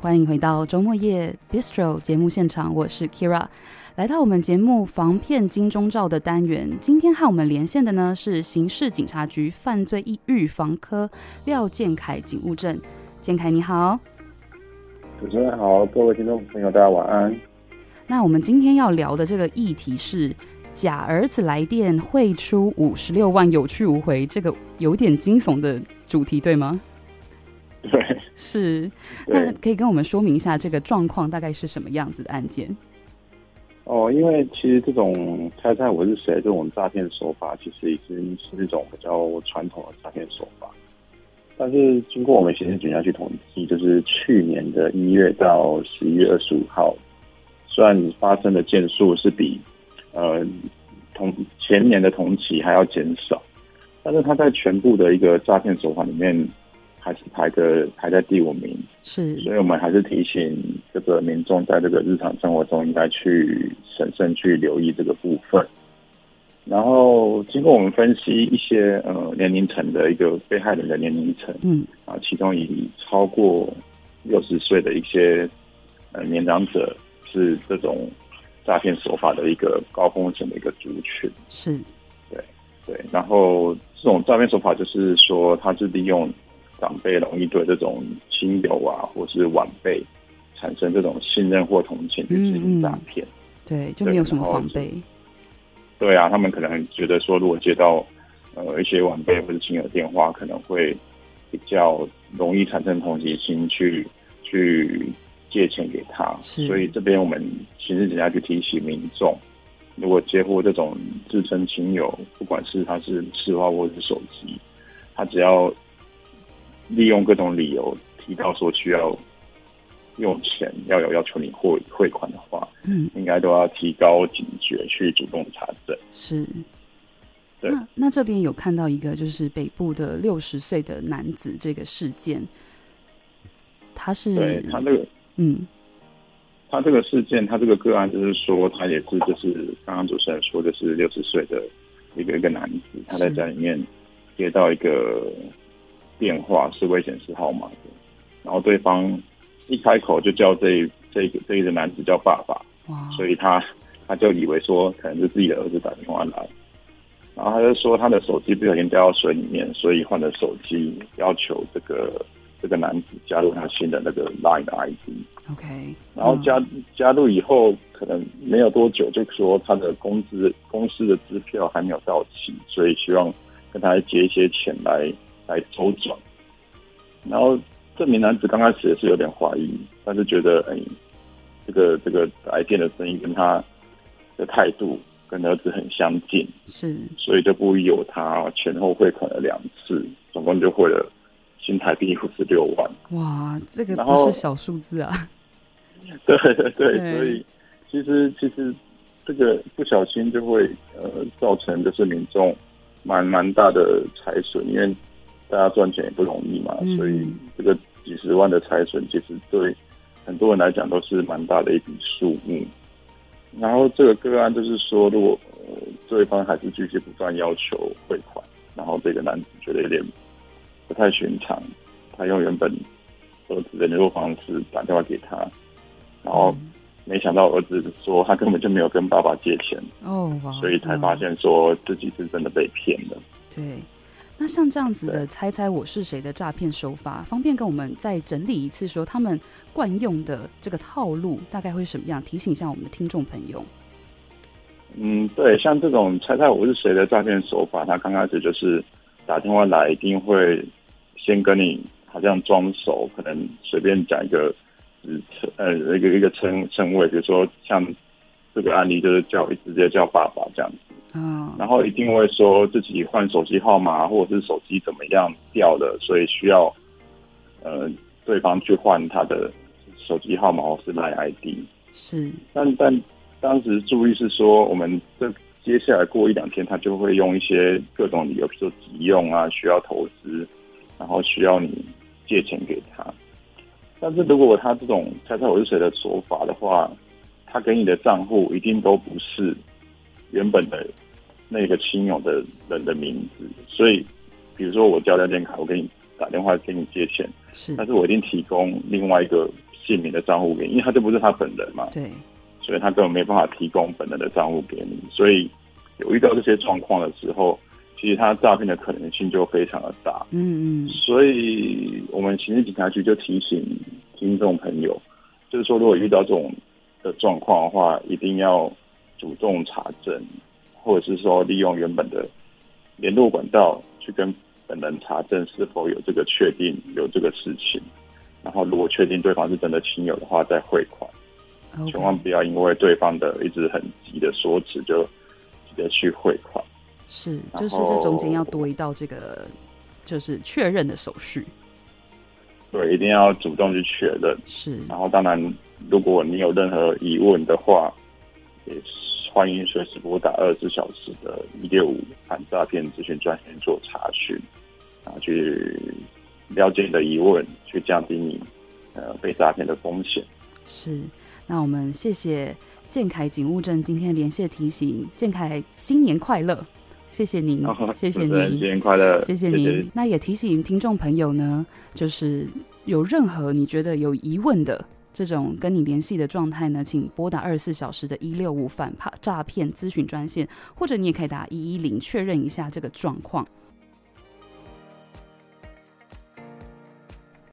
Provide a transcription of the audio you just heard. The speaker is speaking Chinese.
欢迎回到周末夜 Bistro 节目现场，我是 Kira，来到我们节目防骗金钟罩的单元。今天和我们连线的呢是刑事警察局犯罪预防科廖建凯警务证，建凯你好，主持人好，各位听众朋友大家晚安。那我们今天要聊的这个议题是假儿子来电汇出五十六万有去无回，这个有点惊悚的主题对吗？对，是，那可以跟我们说明一下这个状况大概是什么样子的案件？哦，因为其实这种猜猜我是谁这种诈骗手法，其实已经是一种比较传统的诈骗手法。但是经过我们刑事警察局统计，就是去年的一月到十一月二十五号，虽然发生的件数是比呃同前年的同期还要减少，但是它在全部的一个诈骗手法里面。还是排个排在第五名，是，所以我们还是提醒这个民众在这个日常生活中应该去审慎去留意这个部分。然后经过我们分析一些呃年龄层的一个被害人的年龄层，嗯啊，其中以超过六十岁的一些呃年长者是这种诈骗手法的一个高风险的一个族群，是，对对。然后这种诈骗手法就是说，它是利用。长辈容易对这种亲友啊，或是晚辈产生这种信任或同情去进行诈骗，对，就没有什么防备。对啊，他们可能觉得说，如果接到呃一些晚辈或者亲友电话，可能会比较容易产生同情心去，去去借钱给他。所以这边我们刑事警察局提醒民众，如果接获这种自称亲友，不管是他是市话或者是手机，他只要。利用各种理由提到说需要用钱，要有要求你汇汇款的话，嗯，应该都要提高警觉，去主动查证。是，对。那那这边有看到一个就是北部的六十岁的男子这个事件，他是对他这个嗯，他这个事件，他这个个案就是说，他也是就是刚刚主持人说的是六十岁的一个一个男子，他在家里面接到一个。电话是未显示号码的，然后对方一开口就叫这这个这一个男子叫爸爸，哇，所以他他就以为说可能是自己的儿子打电话来，然后他就说他的手机不小心掉到水里面，所以换了手机，要求这个这个男子加入他新的那个 Line 的 ID。OK，然后加加入以后，可能没有多久就说他的工资公司的支票还没有到期，所以希望跟他借一些钱来。来周转，然后这名男子刚开始也是有点怀疑，但是觉得哎，这个这个来电的声音跟他的态度跟儿子很相近，是，所以就不疑有他，前后汇款了两次，总共就汇了新台币五十六万。哇，这个不是小数字啊！对对对，对，所以其实其实这个不小心就会呃造成就是民众蛮蛮大的财损，因为。大家赚钱也不容易嘛，所以这个几十万的财损，其实对很多人来讲都是蛮大的一笔数目。然后这个个案就是说，如果对方还是继续不断要求汇款，然后这个男子觉得有点不太寻常，他用原本儿子的联络方式打电话给他，然后没想到儿子说他根本就没有跟爸爸借钱哦，所以才发现说自己是真的被骗了。对。那像这样子的“猜猜我是谁”的诈骗手法，方便跟我们再整理一次，说他们惯用的这个套路大概会什么样？提醒一下我们的听众朋友。嗯，对，像这种“猜猜我是谁”的诈骗手法，他刚开始就是打电话来，一定会先跟你好像装熟，可能随便讲一个称呃一个一个称称谓，比如说像这个案例就是叫直接叫爸爸这样子。嗯，然后一定会说自己换手机号码，或者是手机怎么样掉了，所以需要呃对方去换他的手机号码或是 LINE ID。是，但但当时注意是说，我们这接下来过一两天，他就会用一些各种理由，比如说急用啊，需要投资，然后需要你借钱给他。但是如果他这种猜猜我是谁的说法的话，他给你的账户一定都不是。原本的那个亲友的人的名字，所以比如说我交了电卡，我给你打电话给你借钱，是，但是我一定提供另外一个姓名的账户给你，因为他就不是他本人嘛。对。所以他根本没办法提供本人的账户给你，所以有遇到这些状况的时候，其实他诈骗的可能性就非常的大。嗯嗯。所以我们刑事警察局就提醒听众朋友，就是说如果遇到这种的状况的话，一定要主动查证，或者是说利用原本的联络管道去跟本人查证是否有这个确定有这个事情，然后如果确定对方是真的亲友的话，再汇款。千万不要因为对方的一直很急的说辞，就直接去汇款。是，就是这中间要多一道这个，就是确认的手续。对，一定要主动去确认。是，然后当然，如果你有任何疑问的话，也欢迎随时拨打二十四小时的一六五反诈骗咨询专线做查询，啊，去了解你的疑问，去降低你呃被诈骗的风险。是。那我们谢谢建凯警务证今天连线提醒，建凯新年快乐，谢谢您，哦、谢谢您，新年快乐，谢谢您。谢谢。那也提醒听众朋友呢，就是有任何你觉得有疑问的这种跟你联系的状态呢，请拨打二十四小时的一六五反怕诈骗咨询专线，或者你也可以打一一零确认一下这个状况。